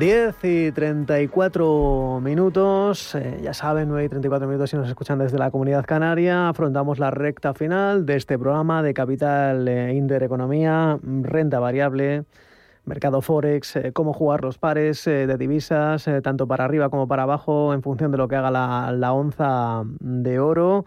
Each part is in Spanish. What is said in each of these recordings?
10 y 34 minutos, eh, ya saben, 9 y 34 minutos si nos escuchan desde la comunidad canaria. Afrontamos la recta final de este programa de Capital eh, Intereconomía, renta variable, mercado Forex, eh, cómo jugar los pares de divisas, tanto para arriba como para abajo, en función de lo que haga la, la onza de oro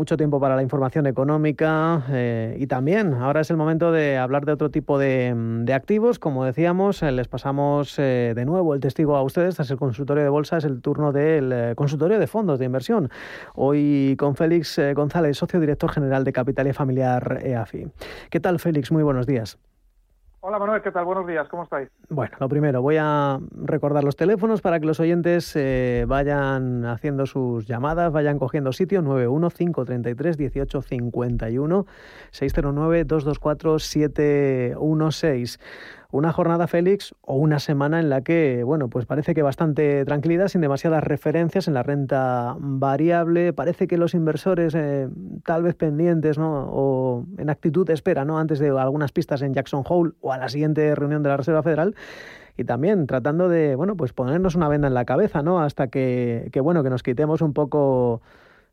mucho tiempo para la información económica eh, y también ahora es el momento de hablar de otro tipo de, activos. Como decíamos, eh, les pasamos eh, de nuevo el testigo a ustedes. Tras el consultorio de bolsa es el turno del consultorio de fondos de inversión. Hoy con Félix González, socio director general de Capital y Familiar EAFI. ¿Qué tal, Félix? Muy buenos días. Hola Manuel, ¿qué tal? Buenos días, ¿cómo estáis? Bueno, lo primero, voy a recordar los teléfonos para que los oyentes eh, vayan haciendo sus llamadas, vayan cogiendo sitio 915331851 609 224 716 una jornada, Félix, o una semana en la que, bueno, pues parece que bastante tranquilidad, sin demasiadas referencias en la renta variable. Parece que los inversores, eh, tal vez pendientes, ¿no? O en actitud de espera, ¿no? Antes de algunas pistas en Jackson Hole o a la siguiente reunión de la Reserva Federal. Y también tratando de, bueno, pues ponernos una venda en la cabeza, ¿no? Hasta que, que bueno, que nos quitemos un poco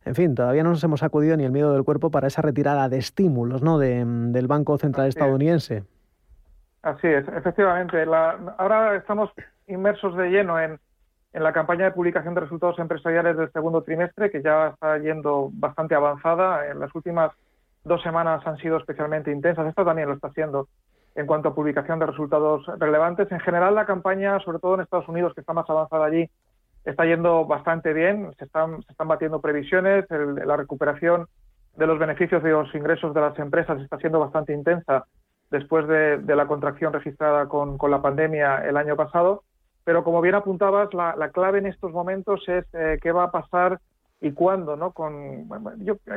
en fin, todavía no nos hemos sacudido ni el miedo del cuerpo para esa retirada de estímulos ¿no? del Banco Central estadounidense. Así es, efectivamente. ahora estamos inmersos de lleno en, la campaña de publicación de resultados empresariales del segundo trimestre, que ya está yendo bastante avanzada. En las últimas dos semanas han sido especialmente intensas. Esta también lo está haciendo en cuanto a publicación de resultados relevantes. En general, la campaña, sobre todo en Estados Unidos, que está más avanzada allí, está yendo bastante bien. Se están, se están batiendo previsiones. la recuperación de los beneficios y los ingresos de las empresas está siendo bastante intensa después de, la contracción registrada con, la pandemia el año pasado. Pero como bien apuntabas, la, clave en estos momentos es eh, qué va a pasar y cuándo, ¿no? Con,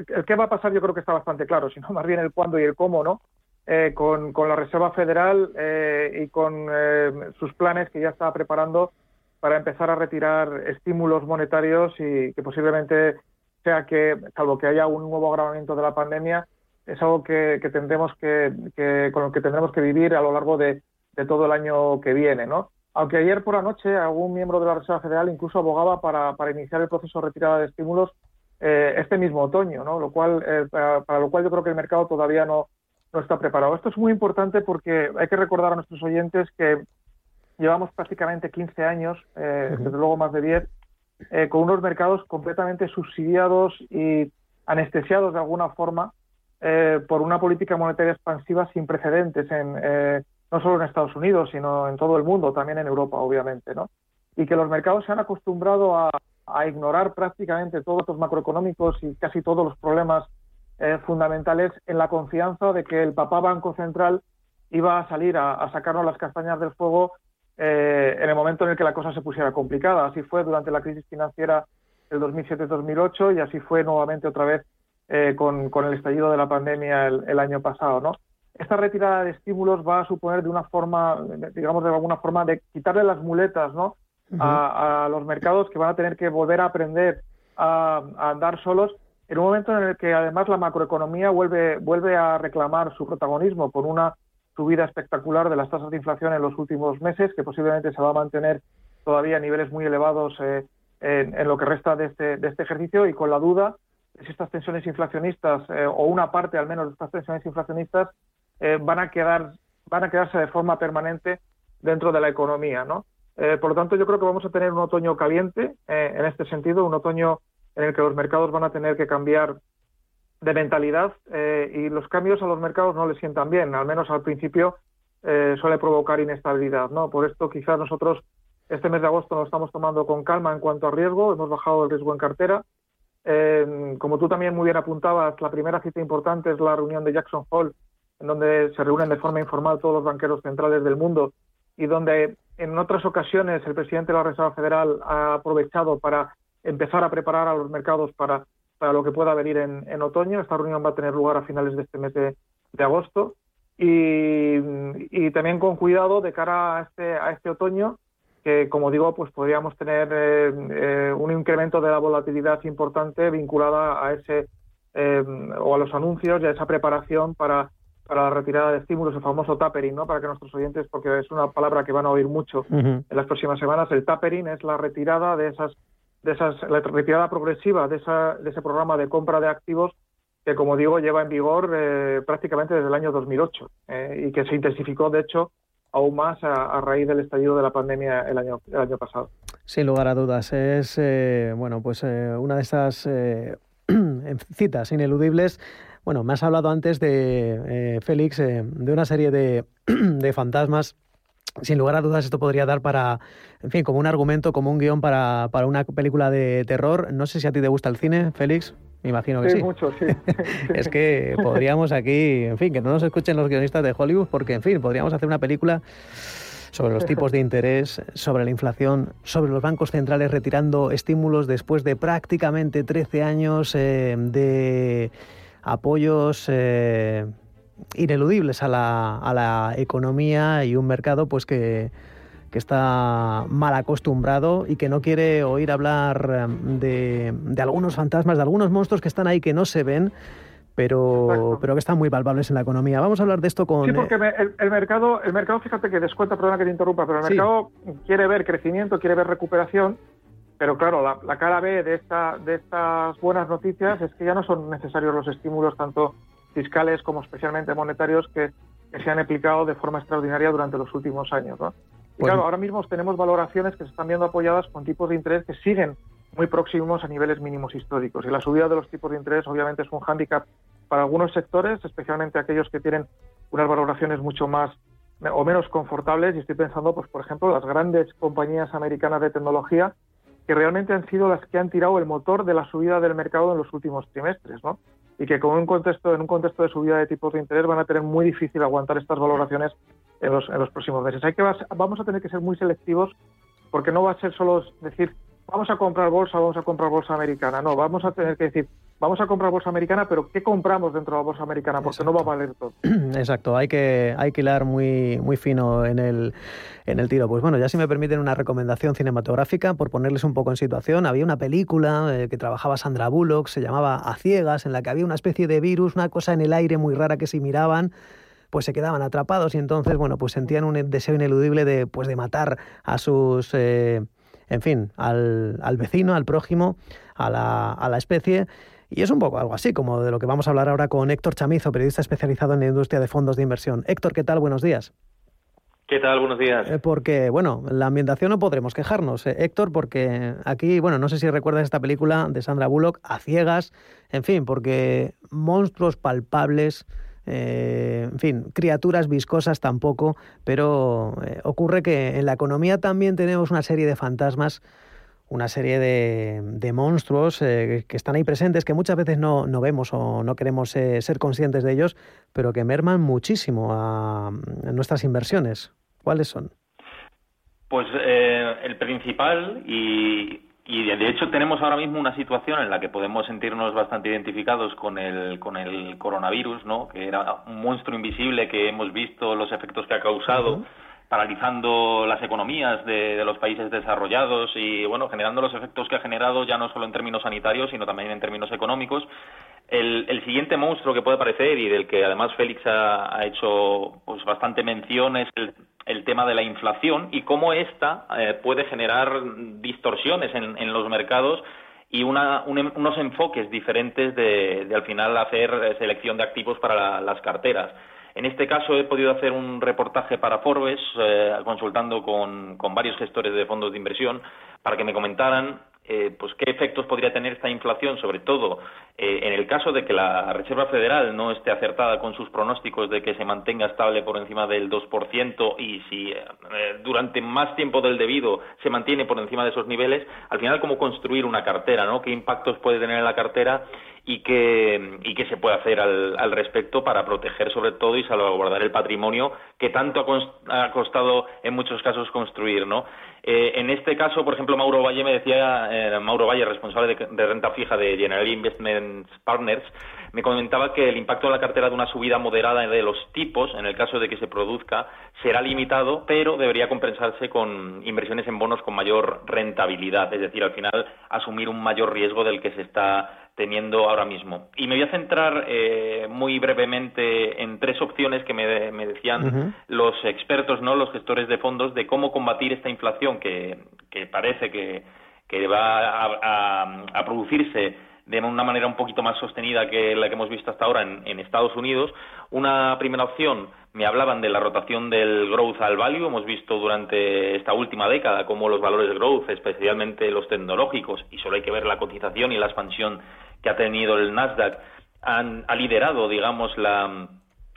el qué va a pasar yo creo que está bastante claro, sino más bien el cuándo y el cómo, ¿no? Eh, con, la Reserva Federal eh, y con sus planes que ya está preparando para empezar a retirar estímulos monetarios y que posiblemente sea que, salvo que haya un nuevo agravamiento de la pandemia, es algo que, tendremos que, con lo que tendremos que vivir a lo largo de, todo el año que viene, ¿no? Aunque ayer por la noche algún miembro de la Reserva Federal incluso abogaba para, iniciar el proceso de retirada de estímulos eh, este mismo otoño, ¿no? Lo cual, eh, para, lo cual yo creo que el mercado todavía no, no está preparado. Esto es muy importante porque hay que recordar a nuestros oyentes que llevamos prácticamente 15 años, eh, desde luego más de 10, con unos mercados completamente subsidiados y anestesiados de alguna forma eh, por una política monetaria expansiva sin precedentes, en, eh, no solo en Estados Unidos, sino en todo el mundo, también en Europa, obviamente, ¿no? Y que los mercados se han acostumbrado a, ignorar prácticamente todos los macroeconómicos y casi todos los problemas eh, fundamentales en la confianza de que el papá Banco Central iba a salir a, sacarnos las castañas del fuego en el momento en el que la cosa se pusiera complicada. Así fue durante la crisis financiera del 2007-2008 y así fue nuevamente otra vez eh, con, el estallido de la pandemia el, año pasado, ¿no? Esta retirada de estímulos va a suponer de una forma, digamos de alguna forma, de quitarle las muletas, ¿no? a, los mercados que van a tener que volver a aprender a, andar solos en un momento en el que además la macroeconomía vuelve, vuelve a reclamar su protagonismo con una subida espectacular de las tasas de inflación en los últimos meses, que posiblemente se va a mantener todavía a niveles muy elevados eh, en, en, lo que resta de este, de este ejercicio y con la duda estas tensiones inflacionistas eh, o una parte al menos de estas tensiones inflacionistas eh, van a quedar van a quedarse de forma permanente dentro de la economía, ¿no? Eh, por lo tanto, yo creo que vamos a tener un otoño caliente en este sentido, un otoño en el que los mercados van a tener que cambiar de mentalidad y los cambios a los mercados no les sientan bien, al menos al principio suele provocar inestabilidad. ¿no? Por esto, quizás nosotros este mes de agosto nos estamos tomando con calma en cuanto a riesgo, hemos bajado el riesgo en cartera. Como tú también muy bien apuntabas, la primera cita importante es la reunión de Jackson Hole, en donde se reúnen de forma informal todos los banqueros centrales del mundo y donde en otras ocasiones el presidente de la Reserva Federal ha aprovechado para empezar a preparar a los mercados para, para lo que pueda venir en, otoño. Esta reunión va a tener lugar a finales de este mes de, agosto. Y, también con cuidado de cara a este, a este otoño, que como digo, pues podríamos tener eh, eh, un incremento de la volatilidad importante vinculada a ese eh, o a los anuncios y a esa preparación para para la retirada de estímulos, el famoso tapering, ¿no? Para que nuestros oyentes, porque es una palabra que van a oír mucho en las próximas semanas, el tapering es la retirada de esas, de esas, la retirada progresiva de, esa, de ese programa de compra de activos que, como digo, lleva en vigor eh, prácticamente desde el año 2008 eh, y que se intensificó, de hecho, aún más a, raíz del estallido de la pandemia el año, el año pasado. Sin lugar a dudas, es eh, bueno, pues una de esas citas ineludibles bueno, me has hablado antes de, eh, Félix, eh, de una serie de, de fantasmas sin lugar a dudas esto podría dar para, en fin, como un argumento, como un guion para, para, una película de terror. No sé si a ti te gusta el cine, Félix. Me imagino que sí. Sí, mucho, sí. es que podríamos aquí, en fin, que no nos escuchen los guionistas de Hollywood, porque, en fin, podríamos hacer una película sobre los tipos de interés, sobre la inflación, sobre los bancos centrales retirando estímulos después de prácticamente 13 años eh, de apoyos eh, ineludibles a la, a la, economía y un mercado pues que, que, está mal acostumbrado y que no quiere oír hablar em, de, de, algunos fantasmas, de algunos monstruos que están ahí que no se ven. Pero, pero que están muy palpables en la economía. Vamos a hablar de esto con... Sí, porque el, mercado, el mercado, fíjate que descuenta, perdona que te interrumpa, pero el mercado quiere ver crecimiento, quiere ver recuperación, pero claro, la, cara B de, esta, de estas buenas noticias es que ya no son necesarios los estímulos tanto fiscales como especialmente monetarios que, se han aplicado de forma extraordinaria durante los últimos años. ¿no? Y claro, ahora mismo tenemos valoraciones que se están viendo apoyadas con tipos de interés que siguen muy próximos a niveles mínimos históricos. Y la subida de los tipos de interés obviamente es un hándicap para algunos sectores, especialmente aquellos que tienen unas valoraciones mucho más o menos confortables. Y estoy pensando, pues, por ejemplo, las grandes compañías americanas de tecnología que realmente han sido las que han tirado el motor de la subida del mercado en los últimos trimestres, ¿no? Y que con un contexto, en un contexto de subida de tipos de interés van a tener muy difícil aguantar estas valoraciones en los, en los próximos meses. Hay que, vamos a tener que ser muy selectivos porque no va a ser solo decir vamos a comprar bolsa, vamos a comprar bolsa americana. No, vamos a tener que decir, vamos a comprar bolsa americana, pero ¿qué compramos dentro de la bolsa americana? Porque no va a valer todo. Exacto, hay que, hay que hilar muy, muy fino en el, en el tiro. Pues bueno, ya si me permiten una recomendación cinematográfica, por ponerles un poco en situación, había una película eh, que trabajaba Sandra Bullock, se llamaba A Ciegas, en la que había una especie de virus, una cosa en el aire muy rara que si miraban pues se quedaban atrapados y entonces, bueno, pues sentían un deseo ineludible de, pues de matar a sus... Eh, en fin, al, al vecino, al prójimo, a la, a la especie. Y es un poco algo así, como de lo que vamos a hablar ahora con Héctor Chamizo, periodista especializado en la industria de fondos de inversión. Héctor, ¿qué tal? Buenos días. ¿Qué tal? Buenos días. Eh, porque, bueno, la ambientación no podremos quejarnos, eh, Héctor, porque aquí, bueno, no sé si recuerdas esta película de Sandra Bullock, A Ciegas, en fin, porque monstruos palpables, eh, en fin, criaturas viscosas tampoco, pero eh, ocurre que en la economía también tenemos una serie de fantasmas, una serie de, monstruos eh, que están ahí presentes, que muchas veces no, no vemos o no queremos ser conscientes de ellos, pero que merman muchísimo a, nuestras inversiones. ¿Cuáles son? Pues el principal y y de hecho tenemos ahora mismo una situación en la que podemos sentirnos bastante identificados con el, con el coronavirus, ¿no? que era un monstruo invisible que hemos visto los efectos que ha causado, paralizando las economías de, los países desarrollados y bueno, generando los efectos que ha generado ya no solo en términos sanitarios, sino también en términos económicos. El, siguiente monstruo que puede aparecer y del que además Félix ha, hecho pues bastante mención es el, tema de la inflación y cómo ésta eh, puede generar distorsiones en, los mercados y una, unos enfoques diferentes de, al final hacer selección de activos para las carteras. En este caso he podido hacer un reportaje para Forbes, eh, consultando con, varios gestores de fondos de inversión, para que me comentaran eh, pues qué efectos podría tener esta inflación, sobre todo eh, en el caso de que la Reserva Federal no esté acertada con sus pronósticos de que se mantenga estable por encima del 2% y si eh, durante más tiempo del debido se mantiene por encima de esos niveles, al final cómo construir una cartera, ¿no? ¿Qué impactos puede tener en la cartera y qué, y qué se puede hacer al, al respecto para proteger sobre todo y salvaguardar el patrimonio que tanto ha, costado en muchos casos construir, ¿no? Eh, en este caso, por ejemplo, Mauro Valle me decía, eh, Mauro Valle, responsable de, renta fija de General Investment Partners, me comentaba que el impacto en la cartera de una subida moderada de los tipos, en el caso de que se produzca, será limitado, pero debería compensarse con inversiones en bonos con mayor rentabilidad, es decir, al final asumir un mayor riesgo del que se está teniendo ahora mismo. Y me voy a centrar eh, muy brevemente en tres opciones que me, decían los expertos, no los gestores de fondos, de cómo combatir esta inflación que, parece que, va a, producirse de una manera un poquito más sostenida que la que hemos visto hasta ahora en, en, Estados Unidos. Una primera opción, me hablaban de la rotación del growth al value. Hemos visto durante esta última década cómo los valores growth, especialmente los tecnológicos, y solo hay que ver la cotización y la expansión que ha tenido el Nasdaq han, ha liderado, digamos,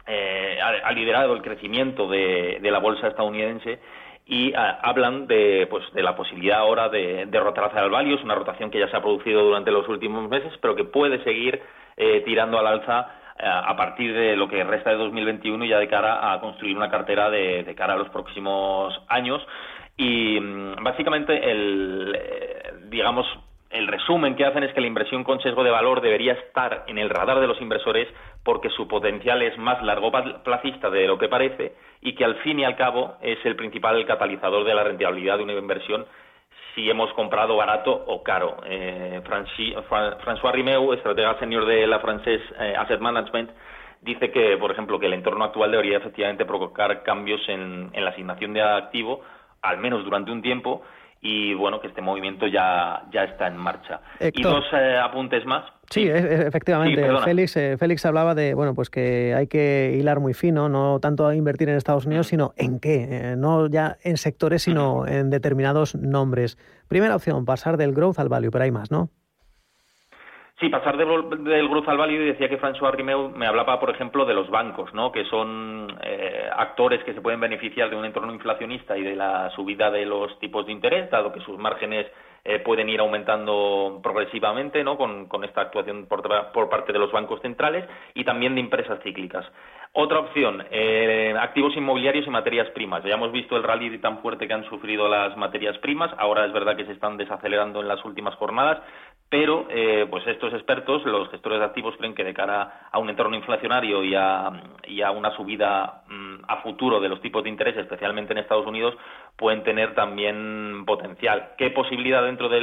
eh, ha, liderado el crecimiento de, la bolsa estadounidense y ah, hablan de, pues, de la posibilidad ahora de, de rotar hacia el value, es una rotación que ya se ha producido durante los últimos meses, pero que puede seguir eh, tirando al alza eh, a partir de lo que resta de 2021 y ya de cara a construir una cartera de, de cara a los próximos años. Y mm, básicamente el, digamos, el resumen que hacen es que la inversión con sesgo de valor debería estar en el radar de los inversores porque su potencial es más largo placista de lo que parece y que al fin y al cabo es el principal catalizador de la rentabilidad de una inversión si hemos comprado barato o caro. Eh, François Rimeu, estratega senior de la Frances eh, Asset Management, dice que, por ejemplo, que el entorno actual debería efectivamente provocar cambios en la asignación de activo, al menos durante un tiempo, y bueno, que este movimiento ya, ya está en marcha. y dos eh, apuntes más. Sí, efectivamente. Félix, eh, Félix hablaba de bueno, pues que hay que hilar muy fino, no tanto a invertir en Estados Unidos, sino en qué, eh, no ya en sectores, sino en determinados nombres. Primera opción, pasar del growth al value, pero hay más, ¿no? Sí, pasar del growth al value, decía que François Rimeu me hablaba, por ejemplo, de los bancos, ¿no? que son eh, actores que se pueden beneficiar de un entorno inflacionista y de la subida de los tipos de interés, dado que sus márgenes eh, pueden ir aumentando progresivamente ¿no? con, esta actuación por, por, parte de los bancos centrales y también de empresas cíclicas. Otra opción, eh, activos inmobiliarios y materias primas. Ya hemos visto el rally tan fuerte que han sufrido las materias primas. Ahora es verdad que se están desacelerando en las últimas jornadas, pero eh, pues estos expertos, los gestores de activos, creen que de cara a un entorno inflacionario y a, una subida mm, a futuro de los tipos de interés, especialmente en Estados Unidos, pueden tener también potencial. ¿Qué posibilidad dentro de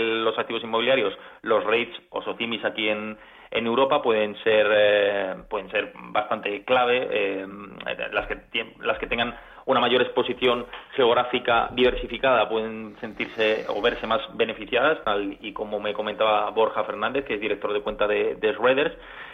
los activos inmobiliarios? Los rates o socimis aquí en, Europa pueden ser eh, pueden ser bastante clave eh, las que las que tengan una mayor exposición geográfica diversificada pueden sentirse o verse más beneficiadas, tal y como me comentaba Borja Fernández, que es director de cuenta de, de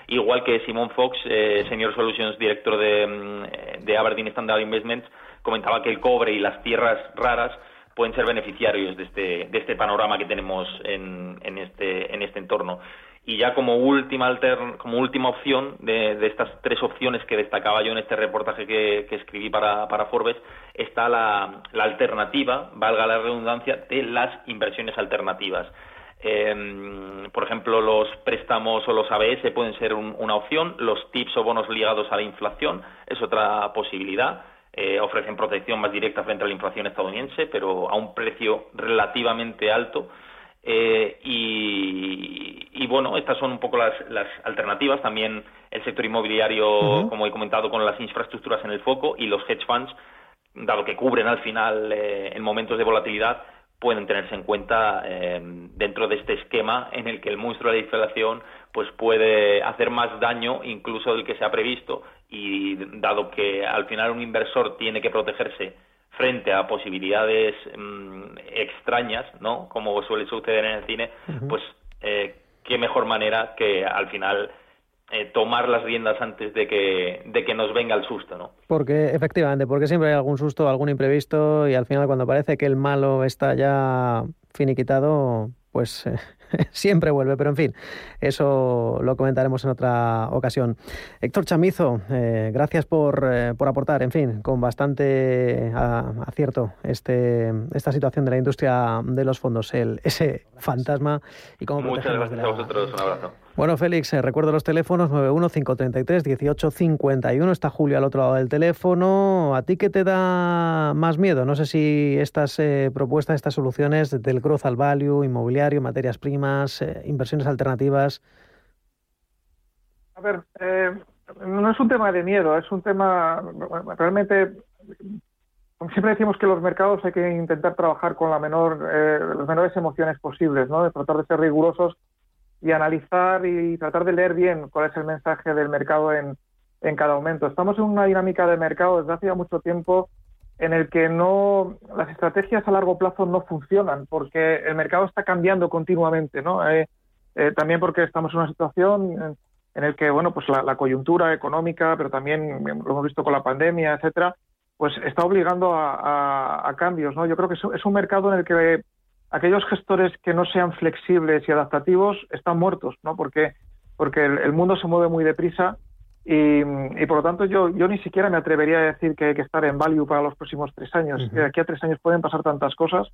igual que Simon Fox, eh, Senior Solutions Director mm, de Aberdeen Standard Investments, comentaba que el cobre y las tierras raras pueden ser beneficiarios de este, de este panorama que tenemos en, en, este, en este entorno. Y ya como última, como última opción de, estas tres opciones que destacaba yo en este reportaje que, escribí para, Forbes, está la, alternativa, valga la redundancia, de las inversiones alternativas. Em, por ejemplo, los préstamos o los ABS pueden ser una opción, los TIPS o bonos ligados a la inflación es otra posibilidad. Eh, ofrecen protección más directa frente a la inflación estadounidense, pero a un precio relativamente alto eh, y, bueno, estas son un poco las, alternativas. También el sector inmobiliario, como he comentado, con las infraestructuras en el foco y los hedge funds, dado que cubren al final eh, en momentos de volatilidad, pueden tenerse en cuenta eh, dentro de este esquema en el que el monstruo de la inflación pues puede hacer más daño incluso del que se ha previsto y dado que al final un inversor tiene que protegerse frente a posibilidades mm, extrañas, ¿no? Como suele suceder en el cine, pues eh, qué mejor manera que al final eh, tomar las riendas antes de que, de que nos venga el susto, ¿no? Porque, efectivamente, porque siempre hay algún susto, algún imprevisto y al final cuando parece que el malo está ya finiquitado, pues eh, siempre vuelve, pero en fin, eso lo comentaremos en otra ocasión. Héctor Chamizo, eh, gracias por, eh, por, aportar, en fin, con bastante acierto este, esta situación de la industria de los fondos, el, ese fantasma y cómo Muchas gracias a vosotros, un abrazo. Bueno, Félix, eh, recuerdo los teléfonos 915331851. Está Julio al otro lado del teléfono. ¿A ti qué te da más miedo? No sé si estas eh, propuestas, estas soluciones del growth al value, inmobiliario, materias primas, eh, inversiones alternativas. A ver, no es un tema de miedo, es un tema realmente. Siempre decimos que los mercados hay que intentar trabajar con la menor, las menores emociones posibles, ¿no? De tratar de ser rigurosos y analizar y tratar de leer bien cuál es el mensaje del mercado en, en cada momento. Estamos en una dinámica de mercado desde hace ya mucho tiempo en el que no las estrategias a largo plazo no funcionan porque el mercado está cambiando continuamente, ¿no? Eh, eh, también porque estamos en una situación en, el que bueno pues la, coyuntura económica, pero también lo hemos visto con la pandemia, etcétera, pues está obligando a, a, cambios, ¿no? Yo creo que es un mercado en el que aquellos gestores que no sean flexibles y adaptativos están muertos, ¿no? Porque, porque el, mundo se mueve muy deprisa y, por lo tanto yo, yo ni siquiera me atrevería a decir que hay que estar en value para los próximos tres años. De aquí a tres años pueden pasar tantas cosas.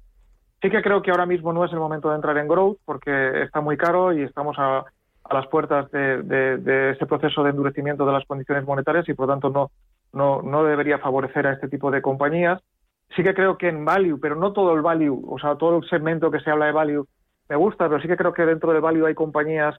Sí que creo que ahora mismo no es el momento de entrar en growth porque está muy caro y estamos a, a las puertas de, de, ese proceso de endurecimiento de las condiciones monetarias y por lo tanto no, no, no debería favorecer a este tipo de compañías sí que creo que en value, pero no todo el value, o sea, todo el segmento que se habla de value me gusta, pero sí que creo que dentro del value hay compañías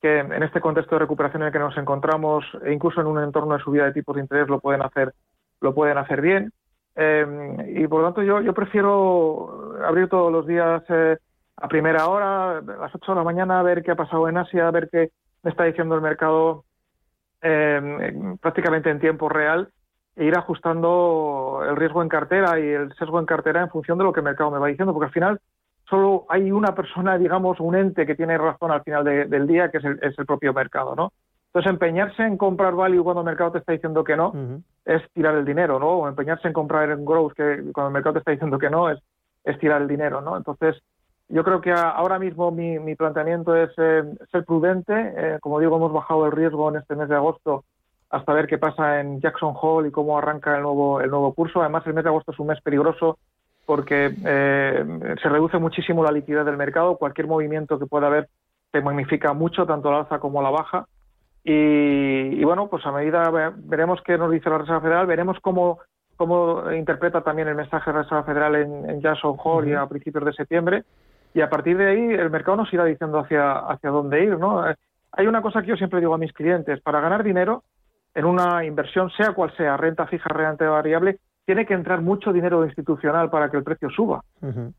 que en este contexto de recuperación en el que nos encontramos, e incluso en un entorno de subida de tipos de interés, lo pueden hacer, lo pueden hacer bien. Eh, y por lo tanto yo, yo prefiero abrir todos los días eh, a primera hora, a las 8 de la mañana, a ver qué ha pasado en Asia, a ver qué me está diciendo el mercado eh, prácticamente en tiempo real e ir ajustando el riesgo en cartera y el sesgo en cartera en función de lo que el mercado me va diciendo, porque al final solo hay una persona, digamos, un ente que tiene razón al final del día, que es el, es el, propio mercado, ¿no? Entonces, empeñarse en comprar value cuando el mercado te está diciendo que no es tirar el dinero, ¿no? O empeñarse en comprar en growth que cuando el mercado te está diciendo que no es, es tirar el dinero, ¿no? Entonces, yo creo que ahora mismo mi, mi planteamiento es eh, ser prudente. Eh, como digo, hemos bajado el riesgo en este mes de agosto hasta ver qué pasa en Jackson Hole y cómo arranca el nuevo, el nuevo curso. Además, el mes de agosto es un mes peligroso porque eh, se reduce muchísimo la liquidez del mercado. Cualquier movimiento que pueda haber se magnifica mucho, tanto la alza como la baja. Y, bueno, pues a medida veremos qué nos dice la Reserva Federal, veremos cómo, cómo interpreta también el mensaje de la Reserva Federal en, Jackson Hole y a principios de septiembre. Y a partir de ahí el mercado nos irá diciendo hacia, hacia dónde ir. ¿no? Hay una cosa que yo siempre digo a mis clientes, para ganar dinero en una inversión, sea cual sea, renta fija, renta variable, tiene que entrar mucho dinero institucional para que el precio suba.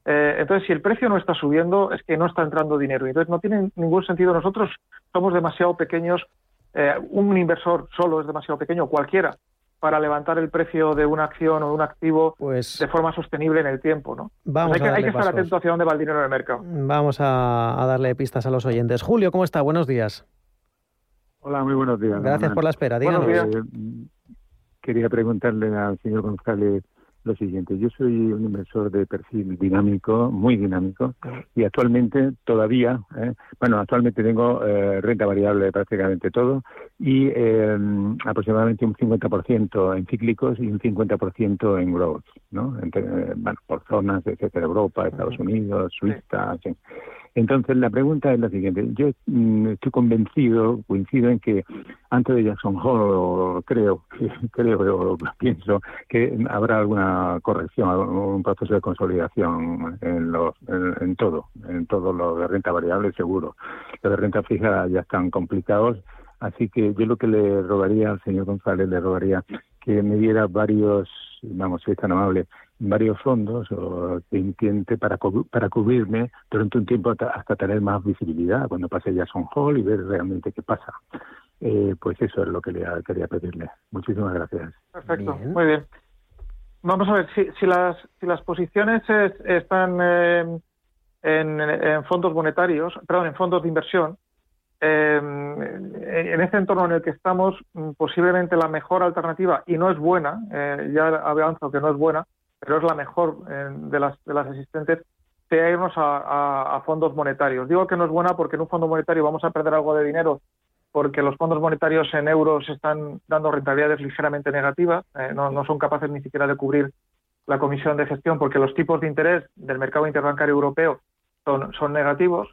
Eh, entonces, si el precio no está subiendo, es que no está entrando dinero. Entonces, no tiene ningún sentido. Nosotros somos demasiado pequeños. Eh, un inversor solo es demasiado pequeño, cualquiera, para levantar el precio de una acción o de un activo pues de forma sostenible en el tiempo. ¿no? Vamos hay, que, hay que estar atento hacia dónde va el dinero en el mercado. Vamos a, a darle pistas a los oyentes. Julio, ¿cómo está? Buenos días. Hola, muy buenos días. Gracias por la espera. Díganos. Eh, quería preguntarle al señor González lo siguiente. Yo soy un inversor de perfil dinámico, muy dinámico, y actualmente todavía, eh, bueno, actualmente tengo eh, renta variable de prácticamente todo y em, aproximadamente un 50% en cíclicos y un 50% en growth, ¿no? bueno, por zonas, etcétera, Europa, Estados Unidos, Suiza, entonces, la pregunta es la siguiente. Yo mm, estoy convencido, coincido en que antes de Jackson Hole, creo, creo, pienso que habrá alguna corrección, un proceso de consolidación en, los, en, todo, en todo lo de renta variable, seguro. Los de renta fija ya están complicados, así que yo lo que le rogaría al señor González, le rogaría que me diera varios, vamos, si es tan amable, varios fondos o que intente para, para cubrirme durante un tiempo hasta, tener más visibilidad cuando pase Jackson Hall y ver realmente qué pasa. Eh, pues eso es lo que le quería pedirle. Muchísimas gracias. Perfecto, muy bien. Vamos a ver, si, si, las, si las posiciones están eh, en, fondos monetarios, perdón, en fondos de inversión, en este entorno en el que estamos, mm, posiblemente la mejor alternativa, y no es buena, ya avanzo que no es buena, pero es la mejor de, las, de las existentes, sea irnos a, fondos monetarios. Digo que no es buena porque en un fondo monetario vamos a perder algo de dinero porque los fondos monetarios en euros están dando rentabilidades ligeramente negativas, eh, no, son capaces ni siquiera de cubrir la comisión de gestión porque los tipos de interés del mercado interbancario europeo son, negativos,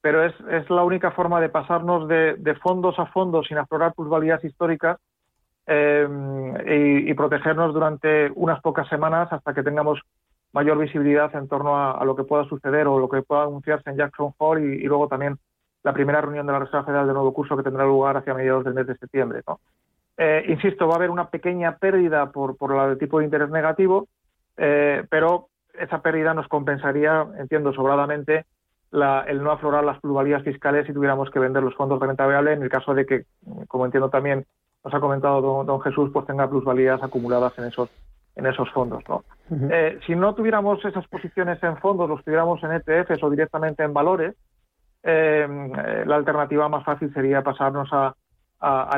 pero es, es, la única forma de pasarnos de, fondos a fondos sin aflorar plusvalías históricas eh, y, protegernos durante unas pocas semanas hasta que tengamos mayor visibilidad en torno a, lo que pueda suceder o lo que pueda anunciarse en Jackson Hole y luego también la primera reunión de la Reserva Federal de nuevo curso que tendrá lugar hacia mediados del mes de septiembre. Eh, insisto, va a haber una pequeña pérdida por, por el tipo de interés negativo, eh, pero esa pérdida nos compensaría, entiendo sobradamente, el no aflorar las plusvalías fiscales si tuviéramos que vender los fondos de renta variable en el caso de que, como entiendo también nos ha comentado don, Jesús, pues tenga plusvalías acumuladas en esos en esos fondos. ¿no? Eh, si no tuviéramos esas posiciones en fondos, los tuviéramos en ETFs o directamente en valores, eh, la alternativa más fácil sería pasarnos a,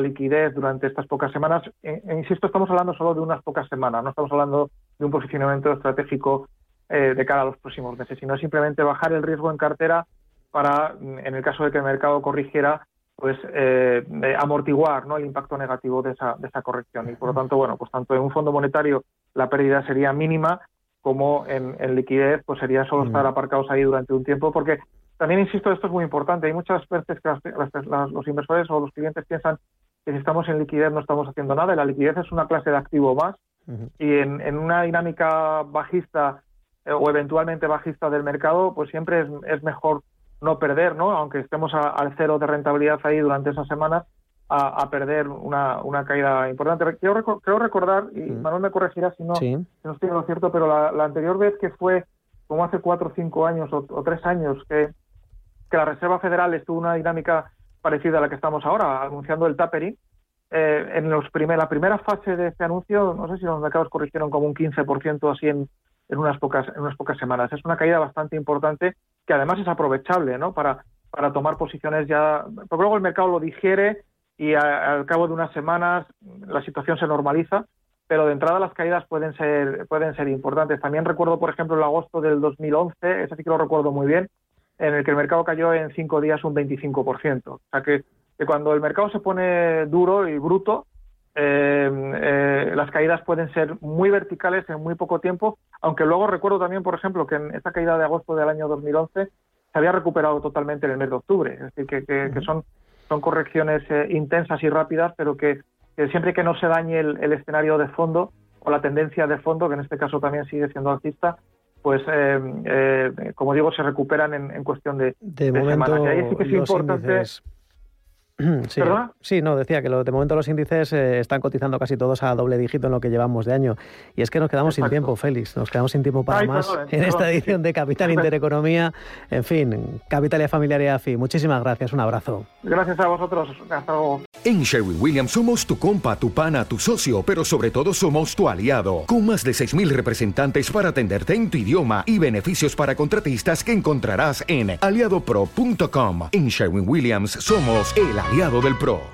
liquidez durante estas pocas semanas. E, e insisto, estamos hablando solo de unas pocas semanas, no estamos hablando de un posicionamiento estratégico eh, de cara a los próximos meses, sino simplemente bajar el riesgo en cartera para, en el caso de que el mercado corrigiera, pues eh, amortiguar ¿no? el impacto negativo de esa, de esa corrección. Y por lo tanto, bueno, pues tanto en un fondo monetario la pérdida sería mínima como en, liquidez, pues sería solo estar aparcados ahí durante un tiempo, porque también insisto, esto es muy importante. Hay muchas veces que los inversores o los clientes piensan que si estamos en liquidez no estamos haciendo nada. Y la liquidez es una clase de activo más. Y en, una dinámica bajista eh, o eventualmente bajista del mercado, pues siempre es, mejor no perder, ¿no? Aunque estemos al cero de rentabilidad ahí durante esas semanas, a, perder una, una, caída importante. Quiero, recordar, y Manuel me corregirá si no, no estoy en lo cierto, pero la, anterior vez que fue como hace cuatro o cinco años o, o tres años que que la Reserva Federal estuvo una dinámica parecida a la que estamos ahora, anunciando el tapering. Eh, en los la primera fase de este anuncio, no sé si los mercados corrigieron como un 15% así en, en, unas pocas, en pocas semanas. Es una caída bastante importante que además es aprovechable ¿no? para, para tomar posiciones ya, porque luego el mercado lo digiere y al cabo de unas semanas la situación se normaliza, pero de entrada las caídas pueden ser, pueden ser importantes. También recuerdo, por ejemplo, el agosto del 2011, ese sí que lo recuerdo muy bien, en el que el mercado cayó en cinco días un 25%. O sea que, cuando el mercado se pone duro y bruto, eh, eh, las caídas pueden ser muy verticales en muy poco tiempo, aunque luego recuerdo también, por ejemplo, que en esta caída de agosto del año 2011 se había recuperado totalmente en el mes de octubre. Es decir, que, son, son correcciones eh, intensas y rápidas, pero que, siempre que no se dañe el, escenario de fondo o la tendencia de fondo, que en este caso también sigue siendo alcista, pues eh, eh, como digo, se recuperan en, cuestión de, de, semanas. Y ahí sí que es importante. Sí, sí, no, decía que lo, de momento los índices eh, están cotizando casi todos a doble dígito en lo que llevamos de año. Y es que nos quedamos sin tiempo, Félix, nos quedamos sin tiempo para más en esta edición de Capital Intereconomía. En fin, Capital y Familiar y AFI. Muchísimas gracias, un abrazo. Gracias a vosotros, hasta luego. En Sherwin Williams somos tu compa, tu pana, tu socio, pero sobre todo somos tu aliado, con más de 6.000 representantes para atenderte en tu idioma y beneficios para contratistas que encontrarás en aliadopro.com. En Sherwin Williams somos el aliado del PRO.